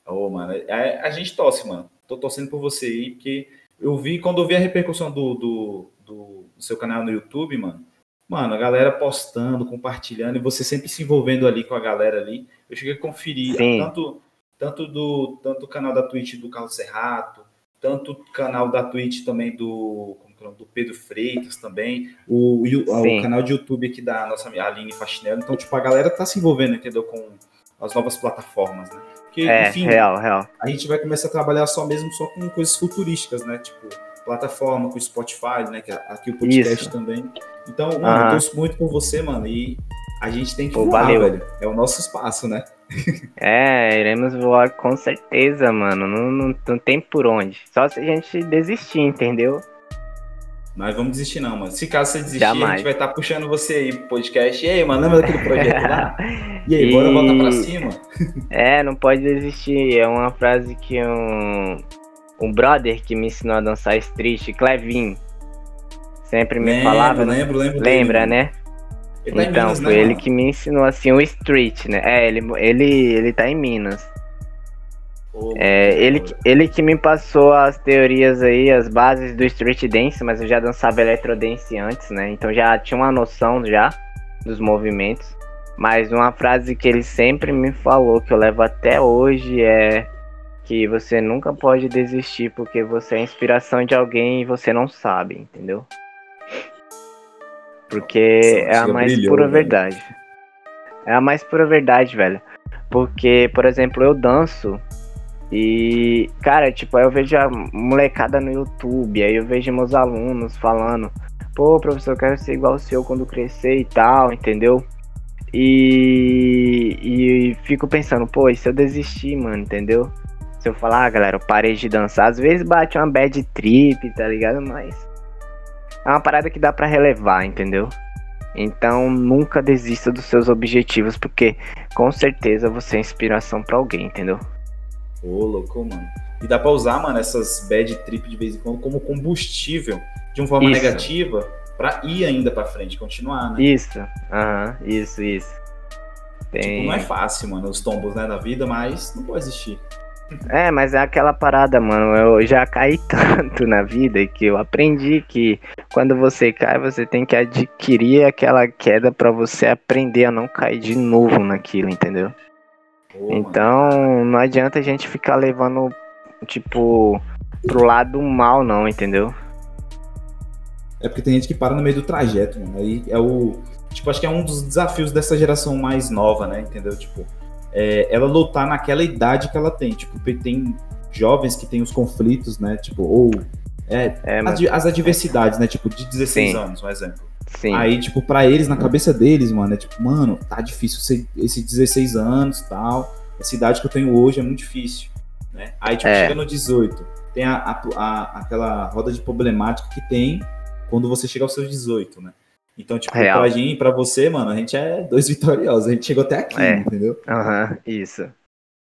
Ô, mano, é- a gente torce, mano. Tô torcendo por você aí, porque eu vi, quando eu vi a repercussão do, do, do- do seu canal no YouTube, mano, mano, a galera postando, compartilhando, e você sempre se envolvendo ali com a galera ali. Eu cheguei a conferir
Sim.
tanto, tanto do tanto o canal da Twitch do Carlos Serrato, tanto o canal da Twitch também do, é do Pedro Freitas também, o, o, o canal de YouTube aqui da nossa Aline Faxinello. Então, tipo, a galera tá se envolvendo, entendeu, com as novas plataformas, né? Porque,
É,
enfim,
real, real.
a gente vai começar a trabalhar só mesmo só com coisas futurísticas, né? Tipo, plataforma com o Spotify, né? Que é aqui o podcast
Isso.
também. Então, mano, eu torço muito por você, mano. E a gente tem que
Pô,
voar,
valeu.
velho. É o nosso espaço, né?
É, iremos voar com certeza, mano. Não, não, não tem por onde. Só se a gente desistir, entendeu?
Nós vamos desistir, não, mano. Se caso você desistir, a
Jamais.
gente vai estar puxando você aí pro podcast. E aí, mano, lembra daquele projeto lá? E aí, bora voltar pra
E-
cima?
É, não pode desistir. É uma frase que um, um brother que me ensinou a dançar street, Clevin, sempre me
Lembro,
falava. né?
lembro, lembro. dele,
Lembra,
mano.
né?
Ele tá
então,
Minas,
foi
né,
ele
mano?
que me ensinou assim o street, né? É, ele, ele, ele tá em Minas. É, ele, ele que me passou as teorias aí, as bases do street dance, mas eu já dançava electrodance antes, né? Então já tinha uma noção já dos movimentos. Mas uma frase que ele sempre me falou, que eu levo até hoje, é que você nunca pode desistir porque você é inspiração de alguém e você não sabe, entendeu? Porque
Nossa,
é a mais
brilhou,
pura
velho.
verdade. É a mais pura verdade, velho. Porque, por exemplo, eu danço e, cara, tipo, aí eu vejo a molecada no YouTube, aí eu vejo meus alunos falando, pô, professor, eu quero ser igual o seu quando crescer e tal, entendeu? E, e fico pensando, pô, e se eu desistir, mano, entendeu? Se eu falar, ah, galera, eu parei de dançar, às vezes bate uma bad trip, tá ligado? Mas é uma parada que dá pra relevar, entendeu? Então nunca desista dos seus objetivos, porque com certeza você é inspiração para alguém, entendeu?
Ô, louco, mano. E dá pra usar, mano, essas bad trip de vez em quando como combustível de uma forma
Isso.
negativa pra ir ainda pra frente, continuar, né?
Isso, aham, isso, isso.
Tipo,
Tem...
não é fácil, mano, os tombos, né, da vida, mas não pode existir.
É, mas é aquela parada, mano. Eu já caí tanto na vida que eu aprendi que quando você cai, você tem que adquirir aquela queda pra você aprender a não cair de novo naquilo, entendeu?
Mano.
Então, não adianta a gente ficar levando, tipo, pro lado mal, não, entendeu?
É porque tem gente que para no meio do trajeto, mano. Aí é o. Tipo, acho que é um dos desafios dessa geração mais nova, né? Entendeu? Tipo, é, ela lutar naquela idade que ela tem. Tipo, tem jovens que têm os conflitos, né? Tipo, ou. É,
É,
as,
mas,
di- as adversidades, né? Tipo, de 16
Sim.
anos, um exemplo.
Sim.
Aí, tipo, pra eles, na cabeça deles, mano, é tipo, mano, tá difícil ser esse 16 anos tal. Essa idade que eu tenho hoje é muito difícil. Né? Aí, tipo,
É.
chega no 18, tem a, a- a- aquela roda de problemática que tem quando você chega aos seus 18, né? Então, tipo,
Real.
pra gente, pra você, mano, a gente é dois vitoriosos. A gente chegou até aqui,
É.
entendeu?
Aham, isso.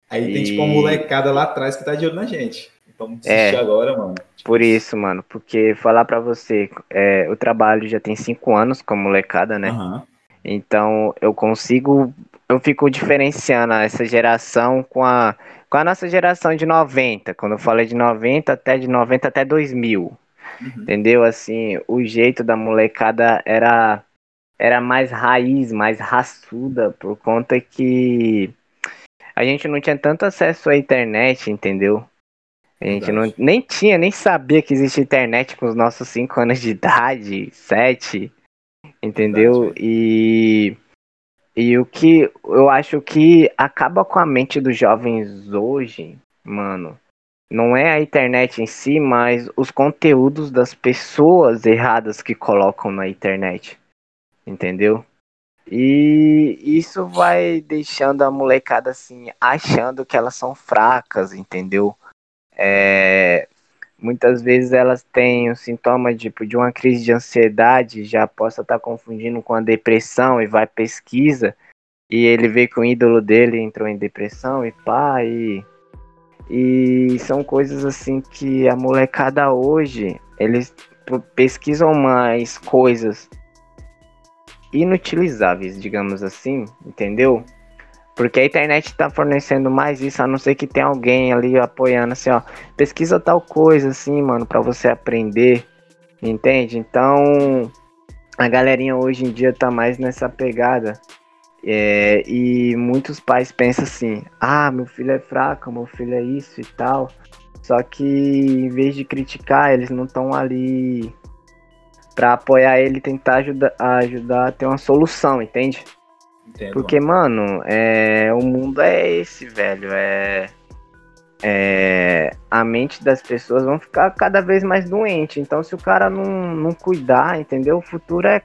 Aí tem,
E-
tipo, uma molecada lá atrás que tá de olho na gente. Então, desistir
É.
agora, mano.
Por isso, mano, porque falar pra você, é, eu trabalho já tem cinco anos como molecada, né?
Aham.
Então eu consigo, eu fico diferenciando essa geração com a, com a nossa geração de 90. Quando eu falei de 90 até de 90 até 2000,
Uhum.
entendeu? Assim, o jeito da molecada era era mais raiz, mais raçuda, por conta que a gente não tinha tanto acesso à internet, entendeu? A gente não, nem tinha, nem sabia que existia internet com os nossos 5 anos de idade, 7, entendeu?
Verdade,
e, e o que eu acho que acaba com a mente dos jovens hoje, mano, não é a internet em si, mas os conteúdos das pessoas erradas que colocam na internet, entendeu? E isso vai deixando a molecada assim, achando que elas são fracas, entendeu? É, muitas vezes elas têm o sintoma tipo, de uma crise de ansiedade, já possa estar confundindo com a depressão e vai pesquisa e ele vê que o ídolo dele entrou em depressão e pá, e, e são coisas assim que a molecada hoje, eles pesquisam mais coisas inutilizáveis, digamos assim, entendeu? Porque a internet tá fornecendo mais isso, a não ser que tenha alguém ali apoiando, assim, ó. Pesquisa tal coisa, assim, mano, pra você aprender, entende? Então, a galerinha hoje em dia tá mais nessa pegada. É, e muitos pais pensam assim: ah, meu filho é fraco, meu filho é isso e tal. Só que em vez de criticar, eles não estão ali pra apoiar ele tentar ajudar, ajudar a ter uma solução, entende?
Entendo,
Porque, mano, é, o mundo é esse, velho. É, é, a mente das pessoas vão ficar cada vez mais doente. Então, se o cara não, não cuidar, entendeu? O futuro é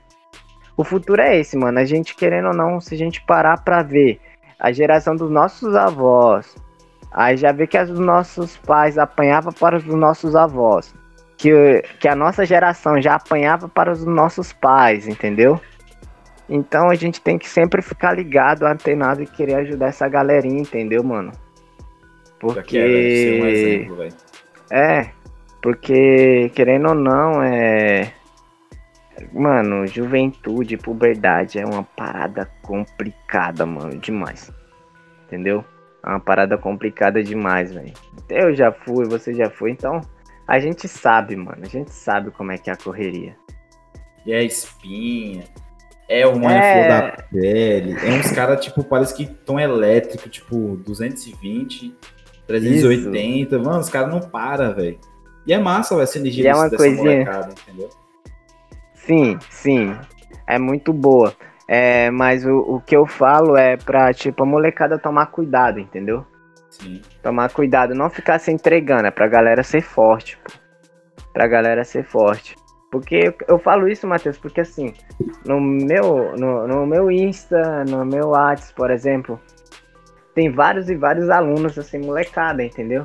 o futuro é esse, mano. A gente querendo ou não, se a gente parar pra ver a geração dos nossos avós, aí já vê que dos nossos pais apanhava para os nossos avós, que, que a nossa geração já apanhava para os nossos pais, entendeu? Então a gente tem que sempre ficar ligado, antenado e querer ajudar essa galerinha, entendeu, mano?
Já quero ser um
Porque.
exemplo, velho.
É, porque querendo ou não, é. Mano, juventude, puberdade é uma parada complicada, mano, demais. Entendeu? É uma parada complicada demais, velho. Eu já fui, você já foi, então a gente sabe, mano. A gente sabe como é que é a correria.
E é espinha. É uma
É.
flor da pele. É uns caras, tipo, parece que tão elétrico, tipo, 220, 380. Mano, os caras não param, velho. E é massa, velho, essa energia
E é
desse-
uma
dessa
coisinha-
molecada, entendeu?
Sim, sim. É muito boa. É, mas o, o que eu falo é pra, tipo, a molecada tomar cuidado, entendeu?
Sim.
Tomar cuidado, não ficar se entregando, é pra galera ser forte, pô. Pra galera ser forte. Porque eu, falo isso, Matheus, porque assim, no meu, no, no meu Insta, no meu Whats, por exemplo, tem vários e vários alunos, assim, molecada, entendeu?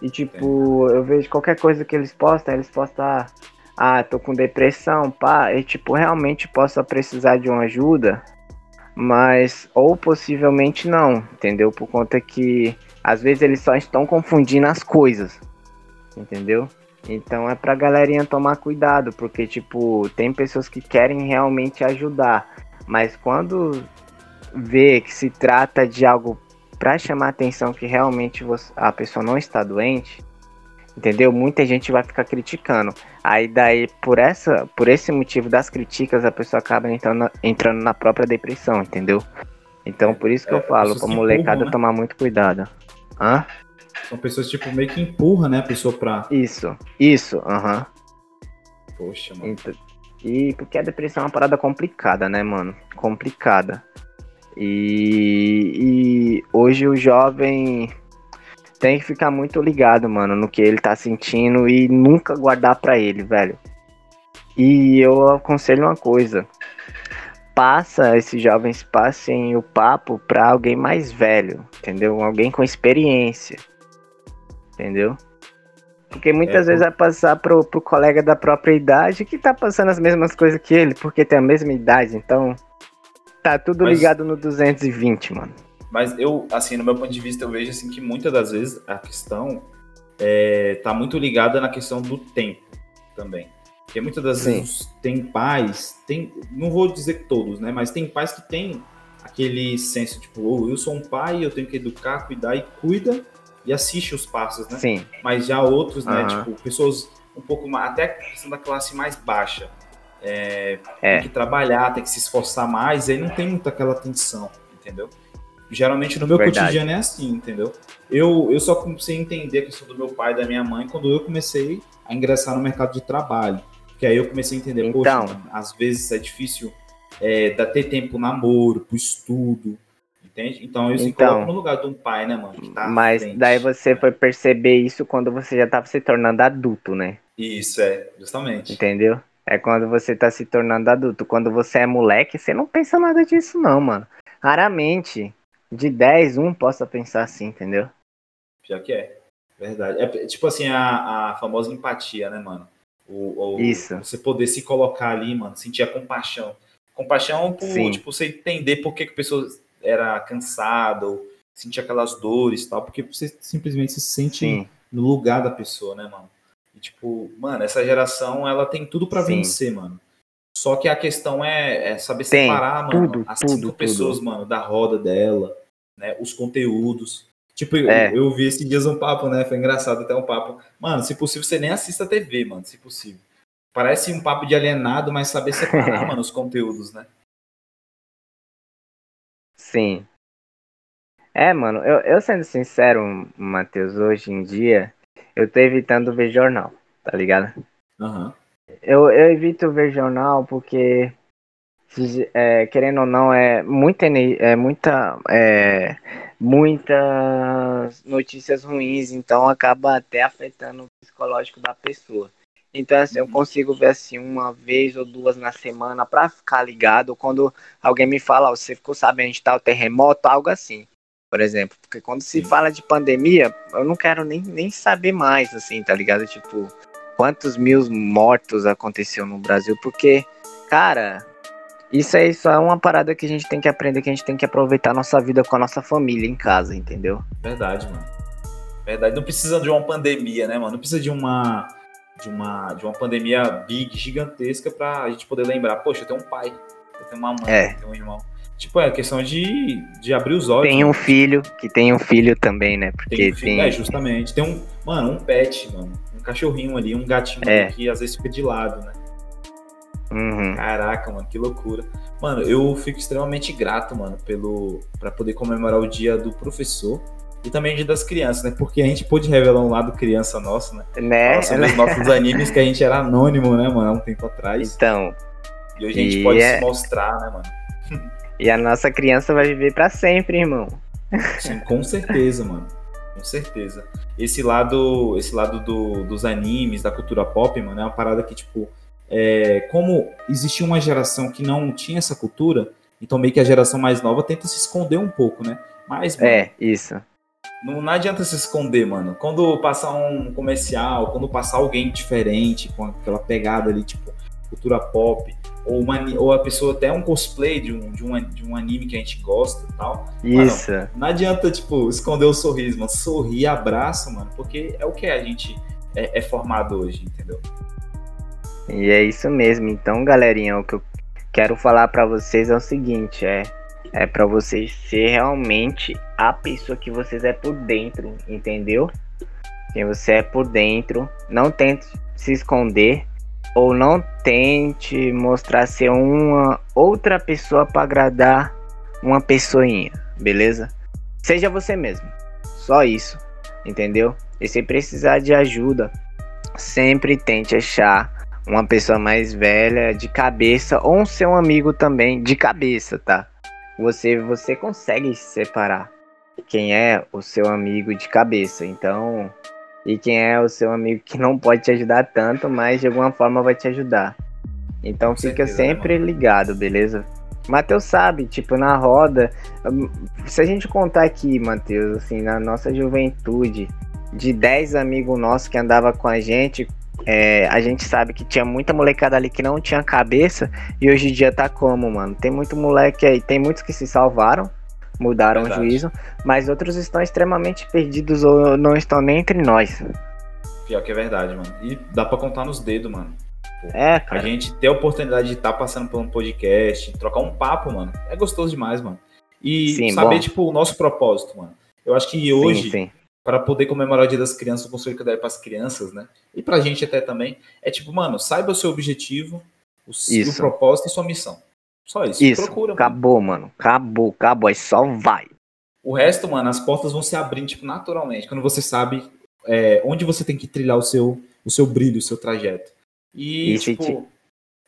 E tipo, eu vejo qualquer coisa que eles postam, eles postam, ah, ah, tô com depressão, pá, e tipo, realmente possa precisar de uma ajuda, mas ou possivelmente não, entendeu? Por conta que às vezes eles só estão confundindo as coisas, entendeu? Então é pra galerinha tomar cuidado, porque tipo, tem pessoas que querem realmente ajudar, mas quando vê que se trata de algo para chamar atenção que realmente você, a pessoa não está doente, entendeu? Muita gente vai ficar criticando. Aí daí por essa, por esse motivo das críticas, a pessoa acaba entrando, entrando na própria depressão, entendeu? Então por isso que é, eu falo, pra molecada né? tomar muito cuidado. Hã?
São pessoas, tipo, meio que empurra, né, a pessoa pra.
Isso, isso, aham. Uhum.
Poxa, mano. Então,
e porque a depressão é uma parada complicada, né, mano? Complicada. E, e hoje o jovem tem que ficar muito ligado, mano, no que ele tá sentindo e nunca guardar para ele, velho. E eu aconselho uma coisa. Passa, esses jovens passem o papo pra alguém mais velho, entendeu? Alguém com experiência entendeu? Porque muitas é, vezes vai passar pro, pro colega da própria idade que tá passando as mesmas coisas que ele, porque tem a mesma idade, então tá tudo mas, ligado no 220, mano.
Mas eu, assim, no meu ponto de vista, eu vejo assim que muitas das vezes a questão é, tá muito ligada na questão do tempo também. Porque muitas das Sim. vezes tem pais, tem, não vou dizer todos, né? Mas tem pais que tem aquele senso, tipo, oh, eu sou um pai, eu tenho que educar, cuidar e cuida, e assiste os passos, né?
Sim.
Mas já outros, né? Tipo, pessoas um pouco mais, até questão da classe mais baixa. É, é. Tem que trabalhar, tem que se esforçar mais, aí não tem muito aquela atenção, entendeu? Geralmente no meu Verdade. cotidiano é assim, entendeu? Eu, eu só comecei a entender a questão do meu pai e da minha mãe quando eu comecei a ingressar no mercado de trabalho. Que aí eu comecei a entender, então, poxa, às vezes é difícil é, ter tempo namoro, pro estudo, Entende? Então se então, coloco no lugar de um pai, né, mano?
Tá mas daí você foi perceber isso quando você já tava se tornando adulto, né?
Isso, é, justamente.
Entendeu? É quando você tá se tornando adulto. Quando você é moleque, você não pensa nada disso, não, mano. Raramente, de 10, um possa pensar assim, entendeu?
Já que é. Verdade. É tipo assim, a, a famosa empatia, né, mano? O, o,
Isso.
Você poder se colocar ali, mano, sentir a compaixão. Compaixão por, Sim. tipo, você entender por que, que pessoas era cansado, sentia aquelas dores tal, porque você simplesmente se sente Sim. no lugar da pessoa, né, mano? E, tipo, mano, essa geração, ela tem tudo para vencer, mano. Só que a questão é, é saber tem, separar, mano, tudo, as cinco tudo, pessoas, tudo. mano, da roda dela, né, os conteúdos. Tipo, é. eu, eu, vi esses dias um papo, né, foi engraçado até um papo. Mano, se possível, você nem assista a TV, mano, se possível. Parece um papo de alienado, mas saber separar, mano, os conteúdos, né?
Sim. É, mano, eu, eu sendo sincero, Matheus, hoje em dia, eu tô evitando ver jornal, tá ligado?
Uhum.
Eu, eu evito ver jornal porque, é, querendo ou não, é muita, é muita, é, muitas notícias ruins, então acaba até afetando o psicológico da pessoa. Então, assim, eu consigo ver assim uma vez ou duas na semana para ficar ligado. Quando alguém me fala, oh, você ficou sabendo de tal terremoto, algo assim, por exemplo. Porque quando se fala de pandemia, eu não quero nem, nem saber mais, assim, tá ligado? Tipo, quantos mil mortos aconteceu no Brasil? Porque, cara, isso aí só é uma parada que a gente tem que aprender, que a gente tem que aproveitar a nossa vida com a nossa família em casa, entendeu?
Verdade, mano. Verdade. Não precisa de uma pandemia, né, mano? Não precisa de uma de uma, de uma pandemia big, gigantesca, para a gente poder lembrar, poxa, eu tenho um pai, eu tenho uma mãe, é. eu tenho um irmão. Tipo, é questão de, de abrir os olhos.
Tem um né? filho, que tem um filho também, né? Porque tem, um filho, tem...
É, justamente. Tem um, mano, um pet, mano. Um cachorrinho ali, um gatinho é. ali, que às vezes fica de lado, né?
Uhum.
Caraca, mano, que loucura. Mano, eu fico extremamente grato, mano, pelo para poder comemorar o dia do professor e também de das crianças, né? Porque a gente pôde revelar um lado criança nosso, né?
Né?
sobre os nossos animes que a gente era anônimo, né, mano? Há um tempo atrás.
Então.
E hoje a gente pode é... se mostrar, né, mano?
E a nossa criança vai viver para sempre, irmão.
Sim, com certeza, mano. Com certeza. Esse lado, esse lado do, dos animes, da cultura pop, mano, é uma parada que, tipo, é, como existia uma geração que não tinha essa cultura, então meio que a geração mais nova tenta se esconder um pouco, né? Mas,
mano, é, isso
Não, não adianta se esconder, mano. Quando passar um comercial, quando passar alguém diferente, com aquela pegada ali, tipo, cultura pop, ou, uma, ou a pessoa até um cosplay de um, de, um, de um anime que a gente gosta e tal.
Isso.
Mano, não adianta, tipo, esconder o sorriso, mano. Sorrir, abraça, mano, porque é o que a gente é, é formado hoje, entendeu?
E é isso mesmo. Então, galerinha, o que eu quero falar para vocês é o seguinte, é é para vocês ser realmente a pessoa que vocês é por dentro, entendeu? Quem você é por dentro, não tente se esconder ou não tente mostrar ser uma outra pessoa para agradar uma pessoinha, beleza? Seja você mesmo. Só isso, entendeu? E se precisar de ajuda, sempre tente achar uma pessoa mais velha de cabeça ou um seu amigo também de cabeça, tá? Você você consegue separar quem é o seu amigo de cabeça. Então, e quem é o seu amigo que não pode te ajudar tanto, mas de alguma forma vai te ajudar. Então Com fica certeza, sempre né, ligado, beleza? Matheus sabe, tipo, na roda, hum, se a gente contar aqui, Matheus, assim, na nossa juventude, de 10 amigos nossos que andava com a gente, é, a gente sabe que tinha muita molecada ali que não tinha cabeça e hoje em dia tá como, mano? Tem muito moleque aí, tem muitos que se salvaram, mudaram Verdade. o juízo, mas outros estão extremamente perdidos ou não estão nem entre nós.
Pior que é verdade, mano. E dá pra contar nos dedos, mano.
Pô, é, cara.
A gente ter a oportunidade de estar tá passando por um podcast, trocar um papo, mano, é gostoso demais, mano. E sim, saber, bom. tipo, o nosso propósito, mano. Eu acho que hoje sim, sim para poder comemorar o Dia das Crianças, o conselho que eu para as crianças, né? E para a gente até também, é tipo, mano, saiba o seu objetivo, o seu propósito e sua missão. Só isso.
Isso. Procura, acabou, mano. mano. Acabou, acabou. Aí só vai.
O resto, mano, as portas vão se abrindo, tipo, naturalmente, quando você sabe é, onde você tem que trilhar o seu, o seu brilho, o seu trajeto. E, isso, tipo,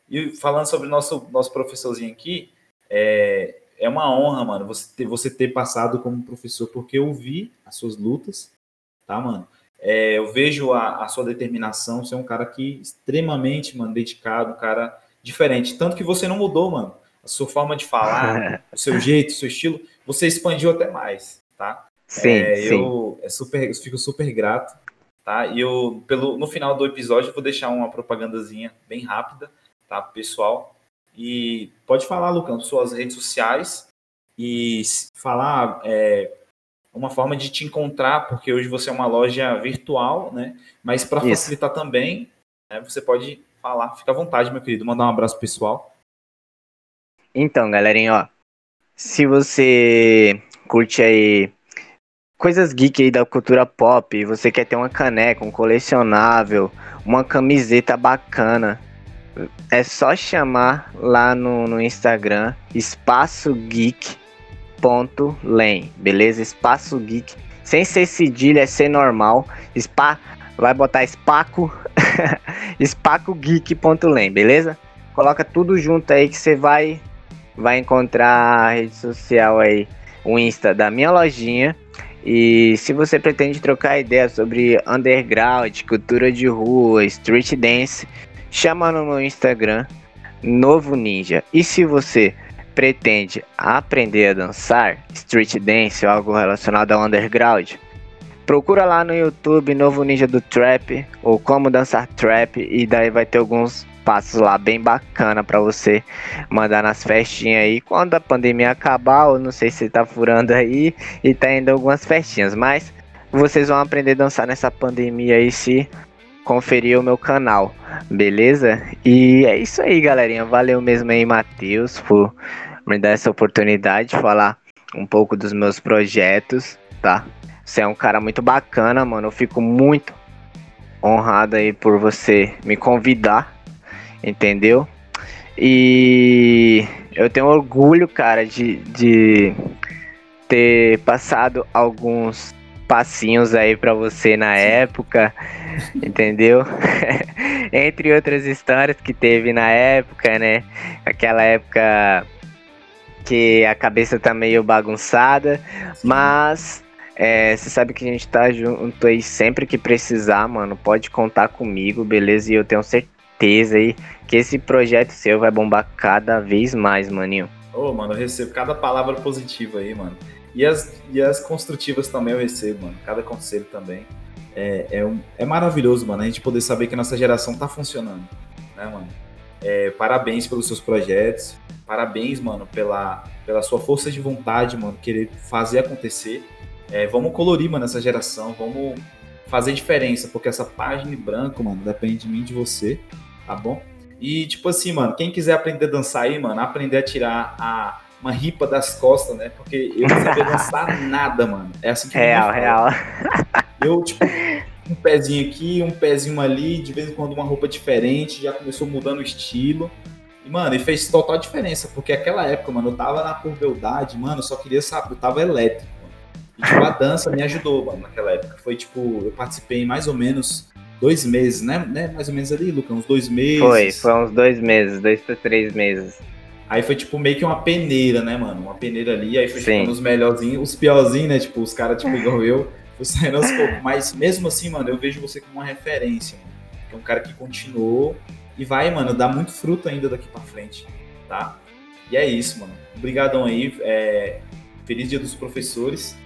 e falando sobre o nosso, nosso professorzinho aqui, é, é uma honra, mano, você ter, você ter passado como professor, porque eu vi as suas lutas, tá, mano? É, eu vejo a, a, sua determinação, você é um cara que extremamente, mano, dedicado, um cara diferente. Tanto que você não mudou, mano. A sua forma de falar, o seu jeito, o seu estilo, você expandiu até mais, tá?
Sim,
é,
sim.
Eu, é super, eu fico super grato, tá? E eu, pelo, no final do episódio, eu vou deixar uma propagandazinha bem rápida, tá, pessoal? E pode falar, Lucão, suas redes sociais e falar é, uma forma de te encontrar, porque hoje você é uma loja virtual, né? Mas para facilitar também, né, você pode falar. Fica à vontade, meu querido. Mandar um abraço pessoal.
Então, galerinha, ó. Se você curte aí coisas geek aí da cultura pop, você quer ter uma caneca, um colecionável, uma camiseta bacana, é só chamar lá no, no Instagram espaço geek.len, beleza? Espaço geek, sem ser cedilha, é ser normal. Spa, vai botar espaco, espacogeek.len, beleza? Coloca tudo junto aí que você vai vai encontrar a rede social aí, o Insta da minha lojinha. E se você pretende trocar ideia sobre underground, cultura de rua, street dance, chama no Instagram, Novo Ninja. E se você pretende aprender a dançar, street dance ou algo relacionado ao underground, procura lá no YouTube Novo Ninja do Trap ou como dançar trap e daí vai ter alguns passos lá bem bacana para você mandar nas festinhas aí quando a pandemia acabar, ou não sei se tá furando aí e tá indo algumas festinhas, mas vocês vão aprender a dançar nessa pandemia aí se conferir o meu canal, beleza? E é isso aí, galerinha. Valeu mesmo aí, Matheus, por me dar essa oportunidade de falar um pouco dos meus projetos, tá? Você é um cara muito bacana, mano. Eu fico muito honrado aí por você me convidar, entendeu? E eu tenho orgulho, cara, de, de ter passado alguns passinhos aí para você na época, entendeu? Entre outras histórias que teve na época, né? Aquela época que a cabeça tá meio bagunçada, Sim. mas é, você sabe que a gente tá junto aí sempre que precisar, mano. Pode contar comigo, beleza? E eu tenho certeza aí que esse projeto seu vai bombar cada vez mais, maninho.
Ô, oh, mano, eu recebo cada palavra positiva aí, mano. E as, e as construtivas também eu recebo, mano. Cada conselho também. É, é, um, é maravilhoso, mano, a gente poder saber que a nossa geração tá funcionando, né, mano? É, parabéns pelos seus projetos. Parabéns, mano, pela, pela sua força de vontade, mano, querer fazer acontecer. É, vamos colorir, mano, essa geração. Vamos fazer diferença, porque essa página em branco, mano, depende de mim de você, tá bom? E, tipo assim, mano, quem quiser aprender a dançar aí, mano, aprender a tirar a, uma ripa das costas, né? Porque eu não sabia dançar nada, mano. É assim que
Real, real.
Eu, tipo, um pezinho aqui, um pezinho ali, de vez em quando uma roupa diferente, já começou mudando o estilo. E, mano, e fez total diferença, porque aquela época, mano, eu tava na puberdade, mano, eu só queria saber, eu tava elétrico. E, tipo, a dança me ajudou, mano, naquela época. Foi, tipo, eu participei mais ou menos dois meses, né? né? Mais ou menos ali, Lucas, uns dois meses.
Foi, foi uns dois meses, dois para três meses.
Aí foi tipo meio que uma peneira, né, mano? Uma peneira ali, aí foi tipo, os melhorzinhos, os piorzinhos, né? Tipo, os caras, tipo, igual eu, fui saindo aos poucos. Mas mesmo assim, mano, eu vejo você como uma referência, mano. É um cara que continuou e vai, mano, dar muito fruto ainda daqui pra frente, tá? E é isso, mano. Obrigadão aí. É... Feliz dia dos professores.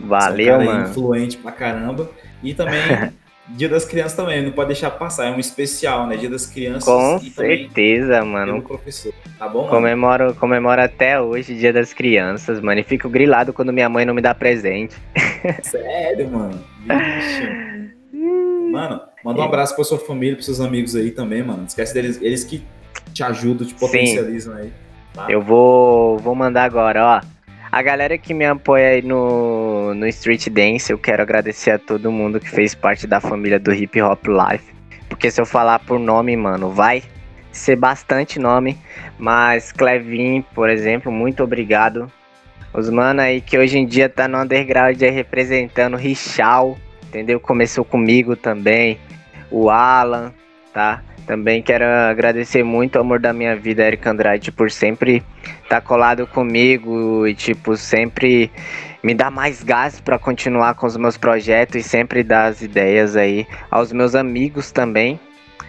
Valeu,
um
mano.
influente pra caramba. E também Dia das Crianças também, não pode deixar passar, é um especial, né? Dia das Crianças.
Com certeza, mano.
professor, tá bom? Mano?
Comemoro, comemoro até hoje Dia das Crianças, mano. E fico grilado quando minha mãe não me dá presente.
Sério, mano? Vixe. mano, manda um abraço pra sua família, pros seus amigos aí também, mano. Não esquece deles, eles que te ajudam, te potencializam Sim. aí.
Tá? Eu vou, vou mandar agora, ó. A galera que me apoia aí no, no Street Dance, eu quero agradecer a todo mundo que fez parte da família do Hip Hop Life. Porque se eu falar por nome, mano, vai ser bastante nome. Mas Clevin, por exemplo, muito obrigado. Os mano aí que hoje em dia tá no underground aí representando Richal, entendeu? Começou comigo também. O Alan, tá? Também quero agradecer muito o amor da minha vida, Eric Andrade, por sempre estar tá colado comigo e, tipo, sempre me dar mais gás para continuar com os meus projetos e sempre dar as ideias aí aos meus amigos também,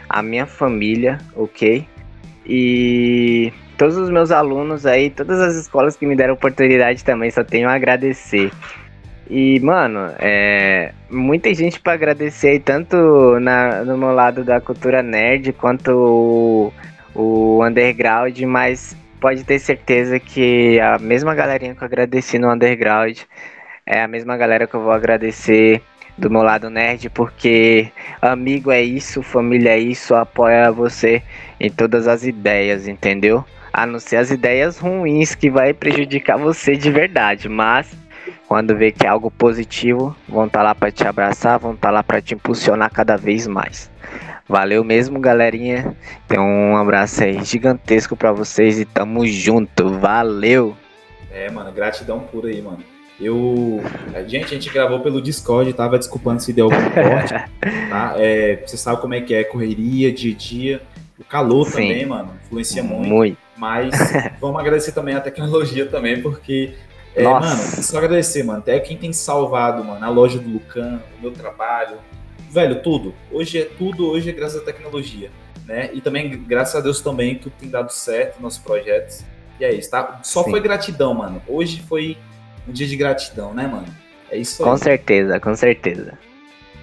a minha família, ok? E todos os meus alunos aí, todas as escolas que me deram oportunidade também, só tenho a agradecer. E, mano, é, muita gente para agradecer aí, tanto na, no meu lado da cultura nerd quanto o, o underground, mas pode ter certeza que a mesma galerinha que eu agradeci no underground é a mesma galera que eu vou agradecer do meu lado nerd, porque amigo é isso, família é isso, apoia você em todas as ideias, entendeu? A não ser as ideias ruins que vai prejudicar você de verdade, mas quando vê que é algo positivo, vão estar tá lá para te abraçar, vão estar tá lá para te impulsionar cada vez mais. Valeu mesmo, galerinha. Tem um abraço aí gigantesco para vocês e tamo junto. Valeu.
É, mano, gratidão pura aí, mano. Eu. Gente, a gente gravou pelo Discord, tava desculpando se deu algum corte. tá? É, você sabe como é que é, correria, dia a dia. O calor Sim. também, mano, influencia muito. Muito. Mas vamos agradecer também a tecnologia também, porque é, mano, só agradecer, mano. Até quem tem salvado, mano, a loja do Lucan, o meu trabalho. Velho, tudo. Hoje é tudo, hoje é graças à tecnologia. Né? E também, graças a Deus também, tudo tem dado certo nos nossos projetos. E é isso, tá? Só Sim. foi gratidão, mano. Hoje foi um dia de gratidão, né, mano? É isso
aí. Com certeza, com certeza.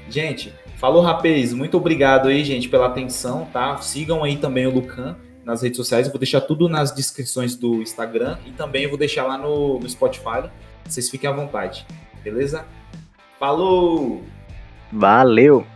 Gente, falou, rapaz. Muito obrigado aí, gente, pela atenção, tá? Sigam aí também o Lucan nas redes sociais. Eu vou deixar tudo nas descrições do Instagram e também eu vou deixar lá no, no Spotify. Vocês fiquem à vontade, beleza? Falou!
Valeu!